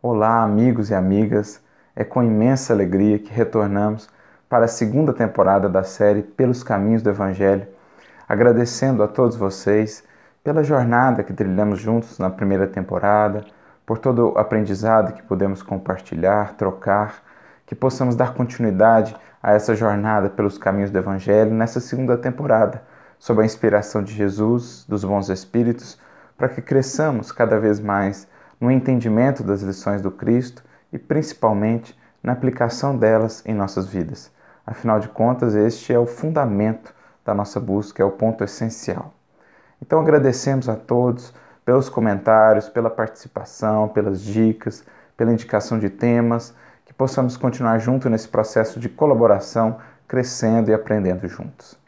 Olá, amigos e amigas. É com imensa alegria que retornamos para a segunda temporada da série Pelos Caminhos do Evangelho, agradecendo a todos vocês pela jornada que trilhamos juntos na primeira temporada, por todo o aprendizado que podemos compartilhar, trocar, que possamos dar continuidade a essa jornada pelos caminhos do Evangelho nessa segunda temporada, sob a inspiração de Jesus, dos bons Espíritos, para que cresçamos cada vez mais no entendimento das lições do Cristo e principalmente na aplicação delas em nossas vidas. Afinal de contas, este é o fundamento da nossa busca, é o ponto essencial. Então agradecemos a todos pelos comentários, pela participação, pelas dicas, pela indicação de temas, que possamos continuar junto nesse processo de colaboração, crescendo e aprendendo juntos.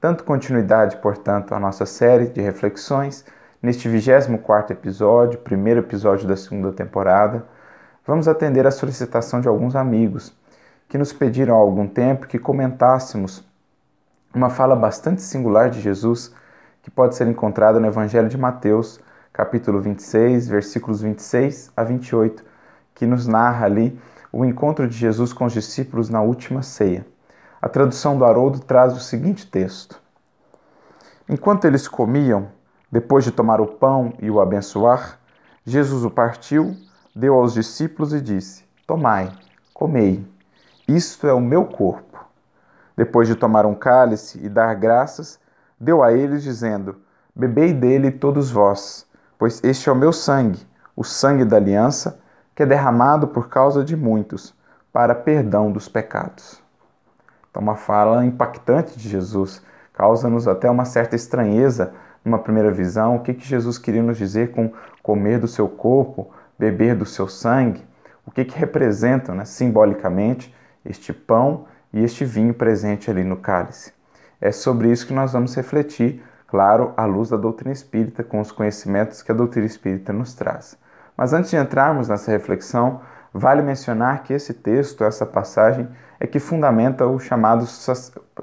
Tanto continuidade, portanto, à nossa série de reflexões, neste 24º episódio, primeiro episódio da segunda temporada, vamos atender a solicitação de alguns amigos que nos pediram há algum tempo que comentássemos uma fala bastante singular de Jesus que pode ser encontrada no Evangelho de Mateus, capítulo 26, versículos 26 a 28, que nos narra ali o encontro de Jesus com os discípulos na última ceia. A tradução do Haroldo traz o seguinte texto: Enquanto eles comiam, depois de tomar o pão e o abençoar, Jesus o partiu, deu aos discípulos e disse: Tomai, comei, isto é o meu corpo. Depois de tomar um cálice e dar graças, deu a eles, dizendo: Bebei dele todos vós, pois este é o meu sangue, o sangue da aliança, que é derramado por causa de muitos, para perdão dos pecados. Então, uma fala impactante de Jesus, causa-nos até uma certa estranheza numa primeira visão. O que, que Jesus queria nos dizer com comer do seu corpo, beber do seu sangue? O que, que representam, né, simbolicamente, este pão e este vinho presente ali no cálice? É sobre isso que nós vamos refletir, claro, à luz da doutrina espírita, com os conhecimentos que a doutrina espírita nos traz. Mas antes de entrarmos nessa reflexão, vale mencionar que esse texto, essa passagem, é que fundamenta o chamado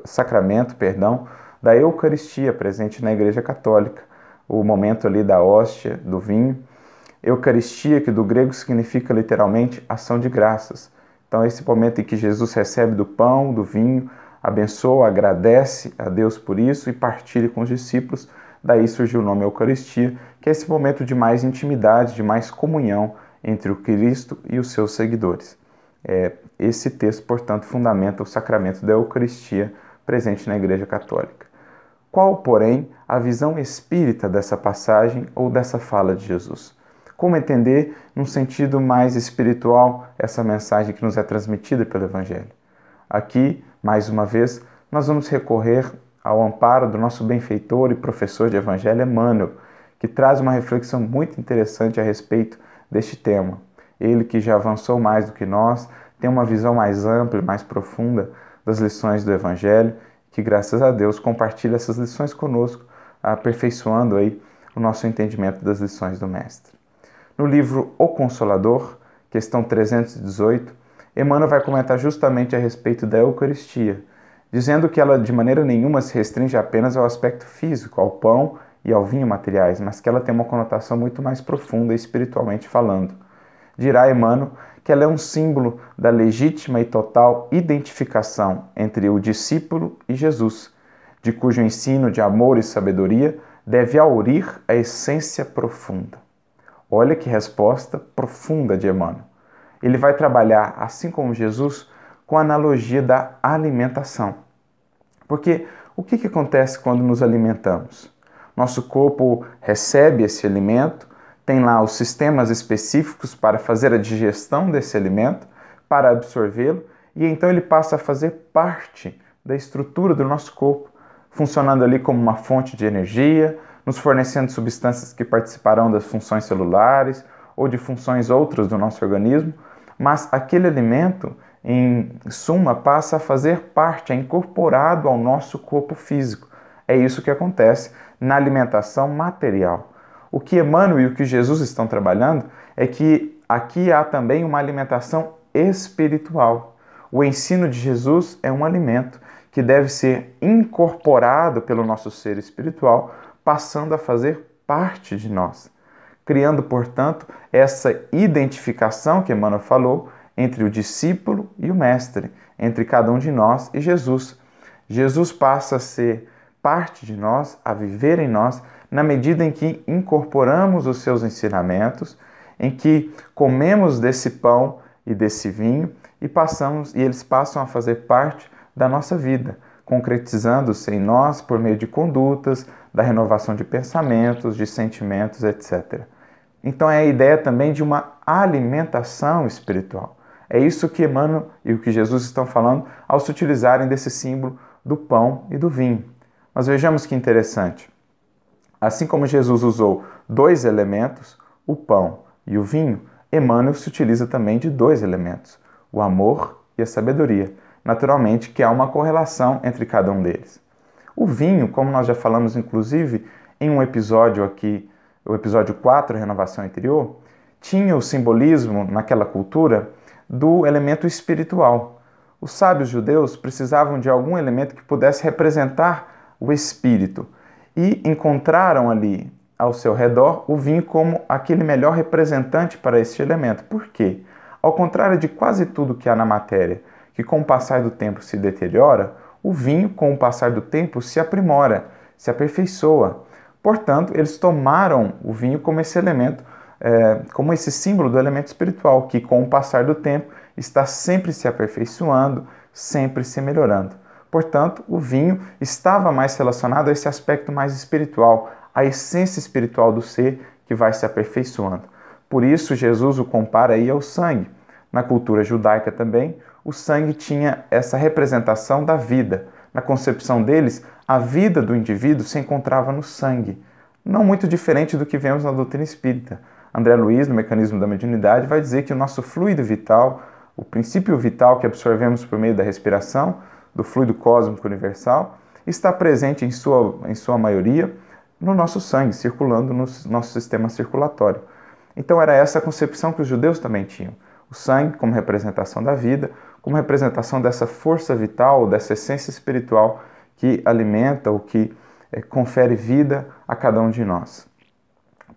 sacramento, perdão, da Eucaristia presente na Igreja Católica, o momento ali da hóstia, do vinho. Eucaristia, que do grego significa literalmente ação de graças. Então, esse momento em que Jesus recebe do pão, do vinho, abençoa, agradece a Deus por isso e partilha com os discípulos. Daí surgiu o nome Eucaristia, que é esse momento de mais intimidade, de mais comunhão entre o Cristo e os seus seguidores. É, esse texto, portanto, fundamenta o sacramento da Eucaristia presente na Igreja Católica. Qual, porém, a visão espírita dessa passagem ou dessa fala de Jesus? Como entender, num sentido mais espiritual, essa mensagem que nos é transmitida pelo Evangelho? Aqui, mais uma vez, nós vamos recorrer ao amparo do nosso benfeitor e professor de Evangelho, Emmanuel, que traz uma reflexão muito interessante a respeito deste tema. Ele, que já avançou mais do que nós, tem uma visão mais ampla e mais profunda das lições do Evangelho, que graças a Deus compartilha essas lições conosco, aperfeiçoando aí o nosso entendimento das lições do Mestre. No livro O Consolador, questão 318, Emmanuel vai comentar justamente a respeito da Eucaristia, dizendo que ela de maneira nenhuma se restringe apenas ao aspecto físico, ao pão e ao vinho materiais, mas que ela tem uma conotação muito mais profunda espiritualmente falando. Dirá Emmanuel que ela é um símbolo da legítima e total identificação entre o discípulo e Jesus, de cujo ensino de amor e sabedoria deve aurir a essência profunda. Olha que resposta profunda de Emmanuel ele vai trabalhar, assim como Jesus, com a analogia da alimentação. Porque o que, que acontece quando nos alimentamos? Nosso corpo recebe esse alimento, tem lá os sistemas específicos para fazer a digestão desse alimento, para absorvê-lo, e então ele passa a fazer parte da estrutura do nosso corpo, funcionando ali como uma fonte de energia, nos fornecendo substâncias que participarão das funções celulares ou de funções outras do nosso organismo, mas aquele alimento, em suma, passa a fazer parte, é incorporado ao nosso corpo físico. É isso que acontece na alimentação material. O que Emmanuel e o que Jesus estão trabalhando é que aqui há também uma alimentação espiritual. O ensino de Jesus é um alimento que deve ser incorporado pelo nosso ser espiritual, passando a fazer parte de nós. criando, portanto, essa identificação que Emmanuel falou entre o discípulo e o mestre, entre cada um de nós e Jesus. Jesus passa a ser parte de nós, a viver em nós, na medida em que incorporamos os seus ensinamentos, em que comemos desse pão e desse vinho e passamos e eles passam a fazer parte da nossa vida, concretizando-se em nós por meio de condutas, da renovação de pensamentos, de sentimentos, etc. Então é a ideia também de uma alimentação espiritual. É isso que Emmanuel e o que Jesus estão falando ao se utilizarem desse símbolo do pão e do vinho. Mas vejamos que interessante. Assim como Jesus usou dois elementos, o pão e o vinho, Emmanuel se utiliza também de dois elementos, o amor e a sabedoria. Naturalmente que há uma correlação entre cada um deles. O vinho, como nós já falamos inclusive em um episódio aqui, o episódio 4, Renovação Interior, tinha o simbolismo naquela cultura do elemento espiritual. Os sábios judeus precisavam de algum elemento que pudesse representar o espírito e encontraram ali ao seu redor o vinho como aquele melhor representante para este elemento. Por quê? Ao contrário de quase tudo que há na matéria, que com o passar do tempo se deteriora, o vinho, com o passar do tempo, se aprimora, se aperfeiçoa. Portanto, eles tomaram o vinho como esse elemento, é, como esse símbolo do elemento espiritual, que com o passar do tempo está sempre se aperfeiçoando, sempre se melhorando. Portanto, o vinho estava mais relacionado a esse aspecto mais espiritual, a essência espiritual do ser que vai se aperfeiçoando. Por isso, Jesus o compara aí ao sangue. Na cultura judaica também, o sangue tinha essa representação da vida. Na concepção deles, a vida do indivíduo se encontrava no sangue. Não muito diferente do que vemos na doutrina espírita. André Luiz, no Mecanismo da Mediunidade, vai dizer que o nosso fluido vital, o princípio vital que absorvemos por meio da respiração, do fluido cósmico universal, está presente em sua, em sua maioria no nosso sangue, circulando no nosso sistema circulatório. Então era essa a concepção que os judeus também tinham. O sangue como representação da vida, como representação dessa força vital, dessa essência espiritual que alimenta ou que é, confere vida a cada um de nós.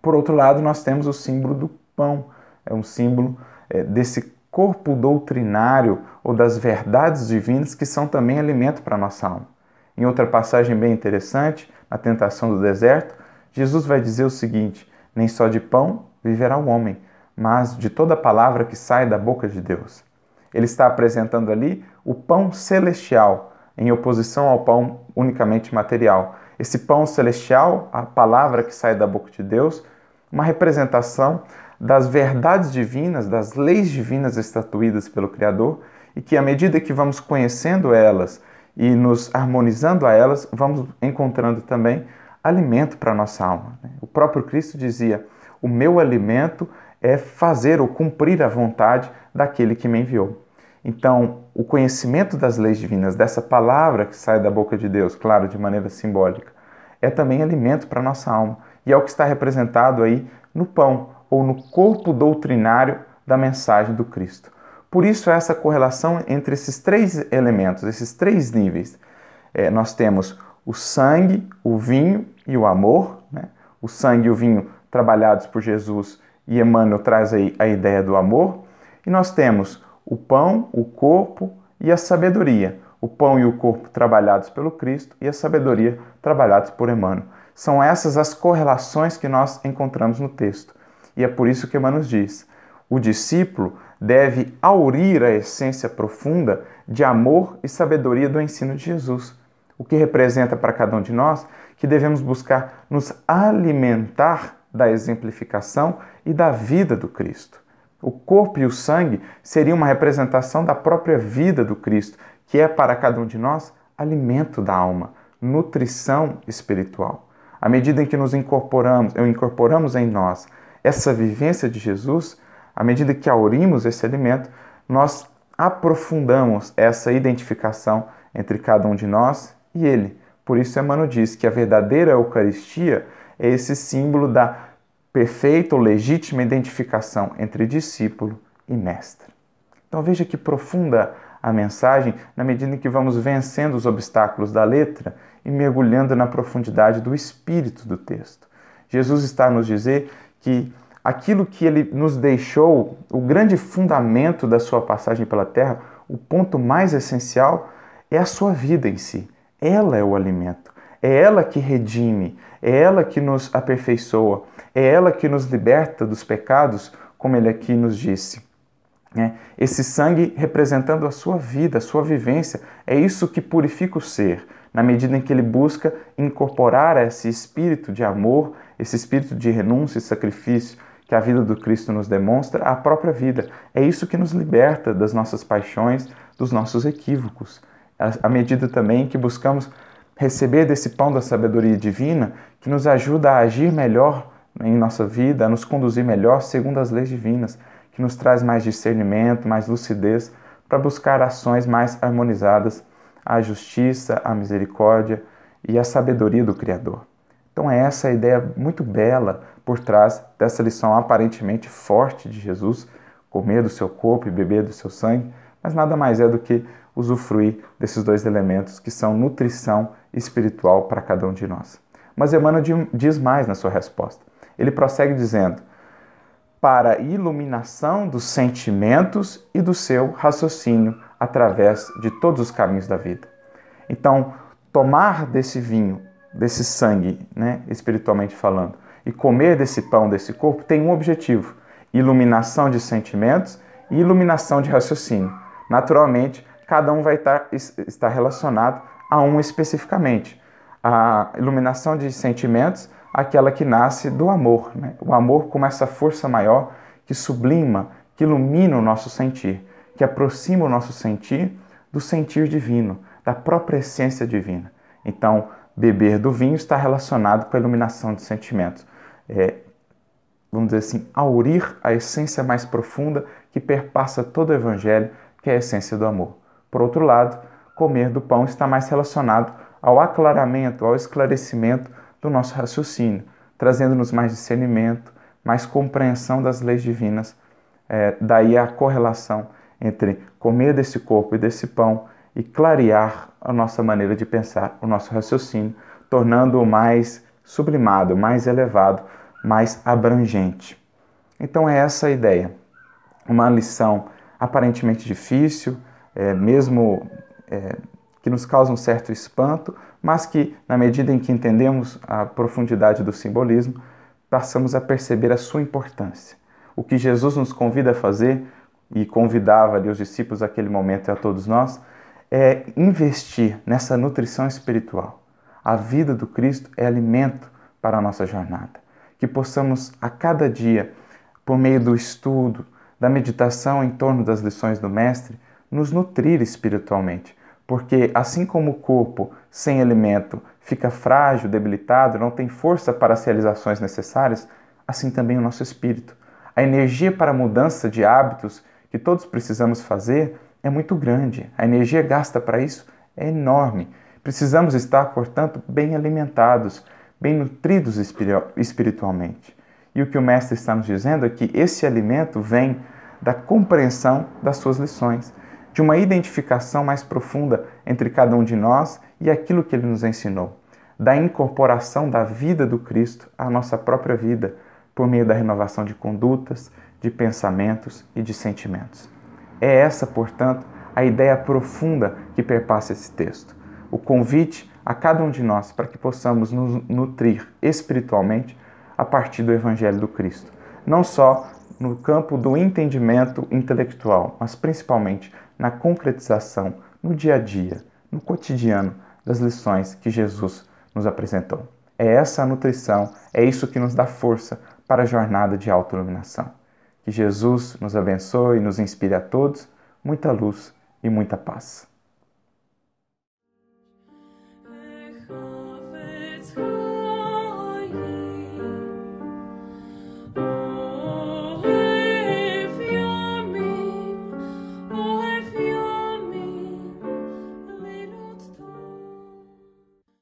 Por outro lado, nós temos o símbolo do pão, é um símbolo é, desse corpo doutrinário ou das verdades divinas que são também alimento para a nossa alma. Em outra passagem bem interessante, na tentação do deserto, Jesus vai dizer o seguinte: Nem só de pão viverá o homem, mas de toda palavra que sai da boca de Deus. Ele está apresentando ali o pão celestial, em oposição ao pão unicamente material. Esse pão celestial, a palavra que sai da boca de Deus, uma representação das verdades divinas, das leis divinas estatuídas pelo Criador, e que à medida que vamos conhecendo elas e nos harmonizando a elas, vamos encontrando também alimento para a nossa alma. Né? O próprio Cristo dizia: O meu alimento é fazer ou cumprir a vontade daquele que me enviou. Então, o conhecimento das leis divinas, dessa palavra que sai da boca de Deus, claro, de maneira simbólica, é também alimento para a nossa alma. E é o que está representado aí no pão ou no corpo doutrinário da mensagem do Cristo. Por isso, essa correlação entre esses três elementos, esses três níveis. É, nós temos o sangue, o vinho e o amor. Né? O sangue e o vinho trabalhados por Jesus e Emmanuel traz aí a ideia do amor. E nós temos o pão, o corpo e a sabedoria. O pão e o corpo trabalhados pelo Cristo e a sabedoria trabalhados por Emmanuel. São essas as correlações que nós encontramos no texto. E é por isso que Emmanuel diz: o discípulo deve aurir a essência profunda de amor e sabedoria do ensino de Jesus, o que representa para cada um de nós que devemos buscar nos alimentar da exemplificação e da vida do Cristo. O corpo e o sangue seriam uma representação da própria vida do Cristo, que é para cada um de nós alimento da alma, nutrição espiritual. À medida em que nos incorporamos, incorporamos em nós essa vivência de Jesus, à medida que aurimos esse alimento, nós aprofundamos essa identificação entre cada um de nós e Ele. Por isso, Emmanuel diz que a verdadeira Eucaristia é esse símbolo da perfeita ou legítima identificação entre discípulo e mestre. Então veja que profunda a mensagem na medida em que vamos vencendo os obstáculos da letra e mergulhando na profundidade do espírito do texto. Jesus está a nos dizer que aquilo que ele nos deixou, o grande fundamento da sua passagem pela terra, o ponto mais essencial é a sua vida em si. Ela é o alimento. É ela que redime, é ela que nos aperfeiçoa, é ela que nos liberta dos pecados, como ele aqui nos disse. É, esse sangue representando a sua vida, a sua vivência, é isso que purifica o ser, na medida em que ele busca incorporar esse espírito de amor, esse espírito de renúncia e sacrifício que a vida do Cristo nos demonstra, à própria vida. É isso que nos liberta das nossas paixões, dos nossos equívocos. À medida também que buscamos receber desse pão da sabedoria divina, que nos ajuda a agir melhor em nossa vida, a nos conduzir melhor segundo as leis divinas, que nos traz mais discernimento, mais lucidez para buscar ações mais harmonizadas à justiça, à misericórdia e à sabedoria do Criador. Então é essa a ideia muito bela por trás dessa lição aparentemente forte de Jesus, comer do seu corpo e beber do seu sangue, mas nada mais é do que usufruir desses dois elementos que são nutrição espiritual para cada um de nós. Mas Emmanuel diz mais na sua resposta. Ele prossegue dizendo: para a iluminação dos sentimentos e do seu raciocínio através de todos os caminhos da vida. Então, tomar desse vinho, desse sangue, né, espiritualmente falando, e comer desse pão, desse corpo, tem um objetivo: iluminação de sentimentos e iluminação de raciocínio. Naturalmente, cada um vai estar, estar relacionado a um especificamente. A iluminação de sentimentos, aquela que nasce do amor. Né? O amor como essa força maior que sublima, que ilumina o nosso sentir que aproxima o nosso sentir do sentir divino, da própria essência divina. Então, beber do vinho está relacionado com a iluminação de sentimentos. É, vamos dizer assim, aurir a essência mais profunda que perpassa todo o Evangelho, que é a essência do amor. Por outro lado, comer do pão está mais relacionado ao aclaramento, ao esclarecimento do nosso raciocínio, trazendo-nos mais discernimento, mais compreensão das leis divinas. É, daí a correlação entre comer desse corpo e desse pão e clarear a nossa maneira de pensar, o nosso raciocínio, tornando-o mais sublimado, mais elevado, mais abrangente. Então é essa a ideia. Uma lição aparentemente difícil, é, mesmo é, que nos causa um certo espanto, mas que, na medida em que entendemos a profundidade do simbolismo, passamos a perceber a sua importância. O que Jesus nos convida a fazer e convidava ali os discípulos naquele momento e a todos nós, é investir nessa nutrição espiritual. A vida do Cristo é alimento para a nossa jornada. Que possamos a cada dia, por meio do estudo, da meditação em torno das lições do Mestre, nos nutrir espiritualmente. Porque assim como o corpo sem alimento fica frágil, debilitado, não tem força para as realizações necessárias, assim também o nosso espírito. A energia para a mudança de hábitos que todos precisamos fazer é muito grande. A energia gasta para isso é enorme. Precisamos estar, portanto, bem alimentados, bem nutridos espiritualmente. E o que o Mestre está nos dizendo é que esse alimento vem da compreensão das suas lições, de uma identificação mais profunda entre cada um de nós e aquilo que ele nos ensinou, da incorporação da vida do Cristo à nossa própria vida, por meio da renovação de condutas, de pensamentos e de sentimentos. É essa, portanto, a ideia profunda que perpassa esse texto. O convite a cada um de nós para que possamos nos nutrir espiritualmente a partir do Evangelho do Cristo. Não só no campo do entendimento intelectual, mas principalmente na concretização, no dia a dia, no cotidiano das lições que Jesus nos apresentou. É essa a nutrição, é isso que nos dá força para a jornada de autoiluminação. Que Jesus nos abençoe e nos inspire a todos muita luz e muita paz.